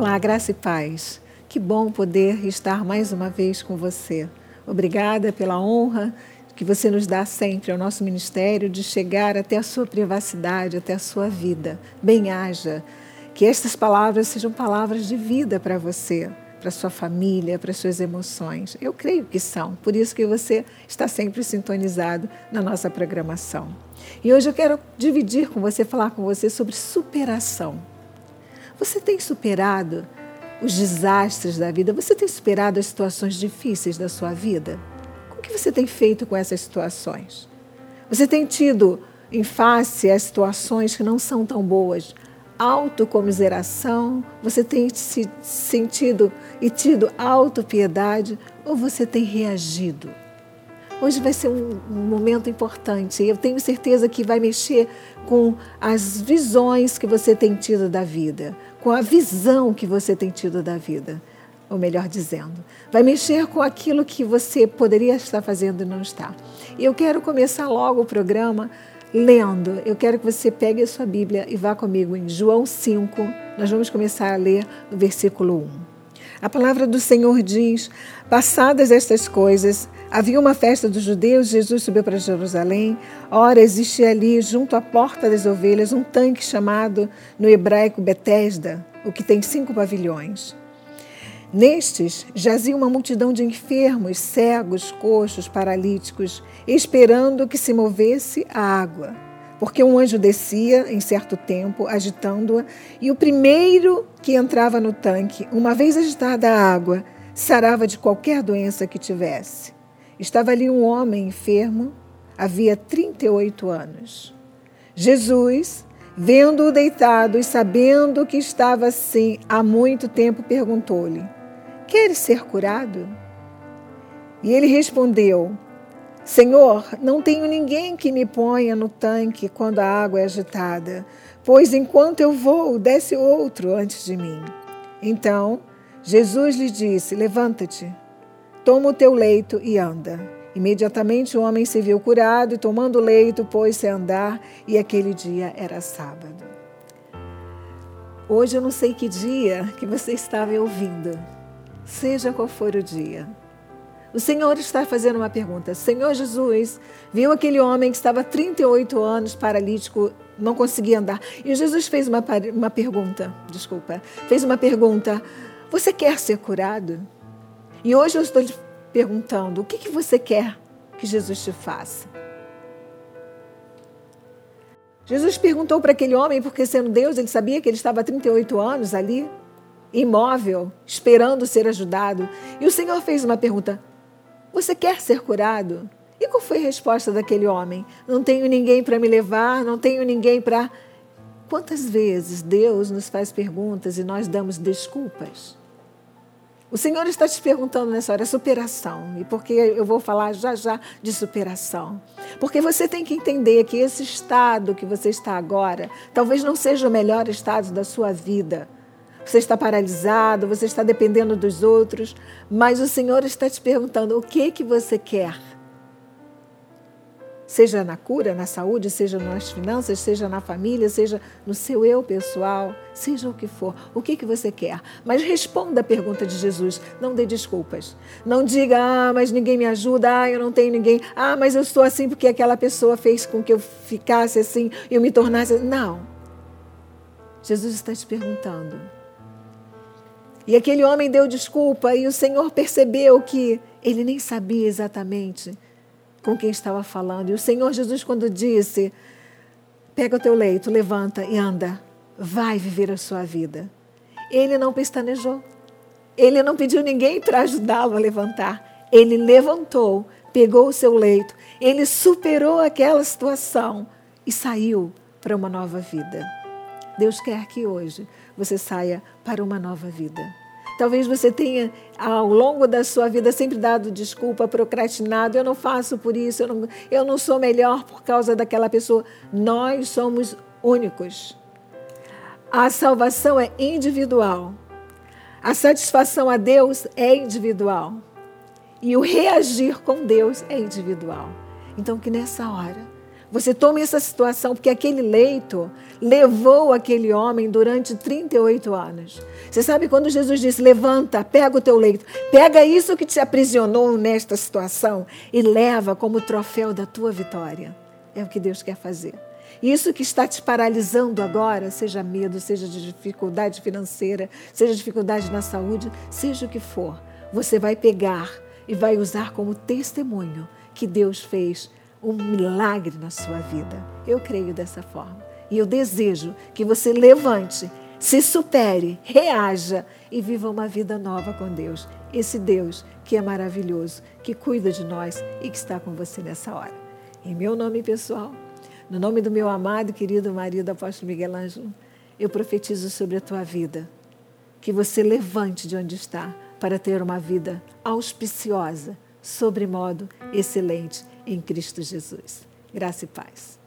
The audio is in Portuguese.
Olá, graça e paz. Que bom poder estar mais uma vez com você. Obrigada pela honra que você nos dá sempre ao nosso ministério de chegar até a sua privacidade, até a sua vida. Bem-haja. Que estas palavras sejam palavras de vida para você, para sua família, para suas emoções. Eu creio que são, por isso que você está sempre sintonizado na nossa programação. E hoje eu quero dividir com você, falar com você sobre superação. Você tem superado os desastres da vida? Você tem superado as situações difíceis da sua vida? O que você tem feito com essas situações? Você tem tido em face as situações que não são tão boas, autocomiseração? Você tem se sentido e tido autopiedade? Ou você tem reagido? Hoje vai ser um, um momento importante. Eu tenho certeza que vai mexer com as visões que você tem tido da vida, com a visão que você tem tido da vida. Ou melhor dizendo, vai mexer com aquilo que você poderia estar fazendo e não está. E eu quero começar logo o programa lendo. Eu quero que você pegue a sua Bíblia e vá comigo em João 5. Nós vamos começar a ler no versículo 1. A palavra do Senhor diz: Passadas estas coisas, havia uma festa dos judeus, Jesus subiu para Jerusalém. Ora, existia ali, junto à porta das ovelhas, um tanque chamado no hebraico Betesda, o que tem cinco pavilhões. Nestes jazia uma multidão de enfermos, cegos, coxos, paralíticos, esperando que se movesse a água porque um anjo descia em certo tempo, agitando-a, e o primeiro que entrava no tanque, uma vez agitada a água, sarava de qualquer doença que tivesse. Estava ali um homem enfermo, havia 38 anos. Jesus, vendo-o deitado e sabendo que estava assim há muito tempo, perguntou-lhe: Queres ser curado? E ele respondeu: Senhor, não tenho ninguém que me ponha no tanque quando a água é agitada, pois enquanto eu vou, desce outro antes de mim. Então Jesus lhe disse: Levanta-te, toma o teu leito e anda. Imediatamente o homem se viu curado e, tomando o leito, pôs-se a andar, e aquele dia era sábado. Hoje eu não sei que dia que você estava ouvindo, seja qual for o dia. O Senhor está fazendo uma pergunta. Senhor Jesus viu aquele homem que estava 38 anos paralítico, não conseguia andar. E Jesus fez uma, uma pergunta, desculpa, fez uma pergunta: Você quer ser curado? E hoje eu estou lhe perguntando: o que, que você quer que Jesus te faça? Jesus perguntou para aquele homem, porque sendo Deus, ele sabia que ele estava há 38 anos ali, imóvel, esperando ser ajudado. E o Senhor fez uma pergunta: você quer ser curado? E qual foi a resposta daquele homem? Não tenho ninguém para me levar, não tenho ninguém para. Quantas vezes Deus nos faz perguntas e nós damos desculpas? O Senhor está te perguntando nessa hora, superação. E porque eu vou falar já já de superação. Porque você tem que entender que esse estado que você está agora, talvez não seja o melhor estado da sua vida você está paralisado, você está dependendo dos outros, mas o Senhor está te perguntando o que que você quer. Seja na cura, na saúde, seja nas finanças, seja na família, seja no seu eu pessoal, seja o que for. O que que você quer? Mas responda a pergunta de Jesus. Não dê desculpas. Não diga, ah, mas ninguém me ajuda, ah, eu não tenho ninguém, ah, mas eu estou assim porque aquela pessoa fez com que eu ficasse assim, eu me tornasse. Não. Jesus está te perguntando e aquele homem deu desculpa e o Senhor percebeu que ele nem sabia exatamente com quem estava falando. E o Senhor Jesus, quando disse: Pega o teu leito, levanta e anda, vai viver a sua vida. Ele não pestanejou. Ele não pediu ninguém para ajudá-lo a levantar. Ele levantou, pegou o seu leito, ele superou aquela situação e saiu para uma nova vida. Deus quer que hoje você saia para uma nova vida. Talvez você tenha, ao longo da sua vida, sempre dado desculpa, procrastinado. Eu não faço por isso, eu não, eu não sou melhor por causa daquela pessoa. Nós somos únicos. A salvação é individual. A satisfação a Deus é individual. E o reagir com Deus é individual. Então, que nessa hora Você tome essa situação, porque aquele leito levou aquele homem durante 38 anos. Você sabe quando Jesus disse: Levanta, pega o teu leito, pega isso que te aprisionou nesta situação e leva como troféu da tua vitória. É o que Deus quer fazer. Isso que está te paralisando agora, seja medo, seja de dificuldade financeira, seja dificuldade na saúde, seja o que for, você vai pegar e vai usar como testemunho que Deus fez um milagre na sua vida. Eu creio dessa forma. E eu desejo que você levante, se supere, reaja e viva uma vida nova com Deus. Esse Deus que é maravilhoso, que cuida de nós e que está com você nessa hora. Em meu nome pessoal, no nome do meu amado e querido marido apóstolo Miguel Ângelo, eu profetizo sobre a tua vida. Que você levante de onde está para ter uma vida auspiciosa, sobremodo excelente em Cristo Jesus. Graça e paz.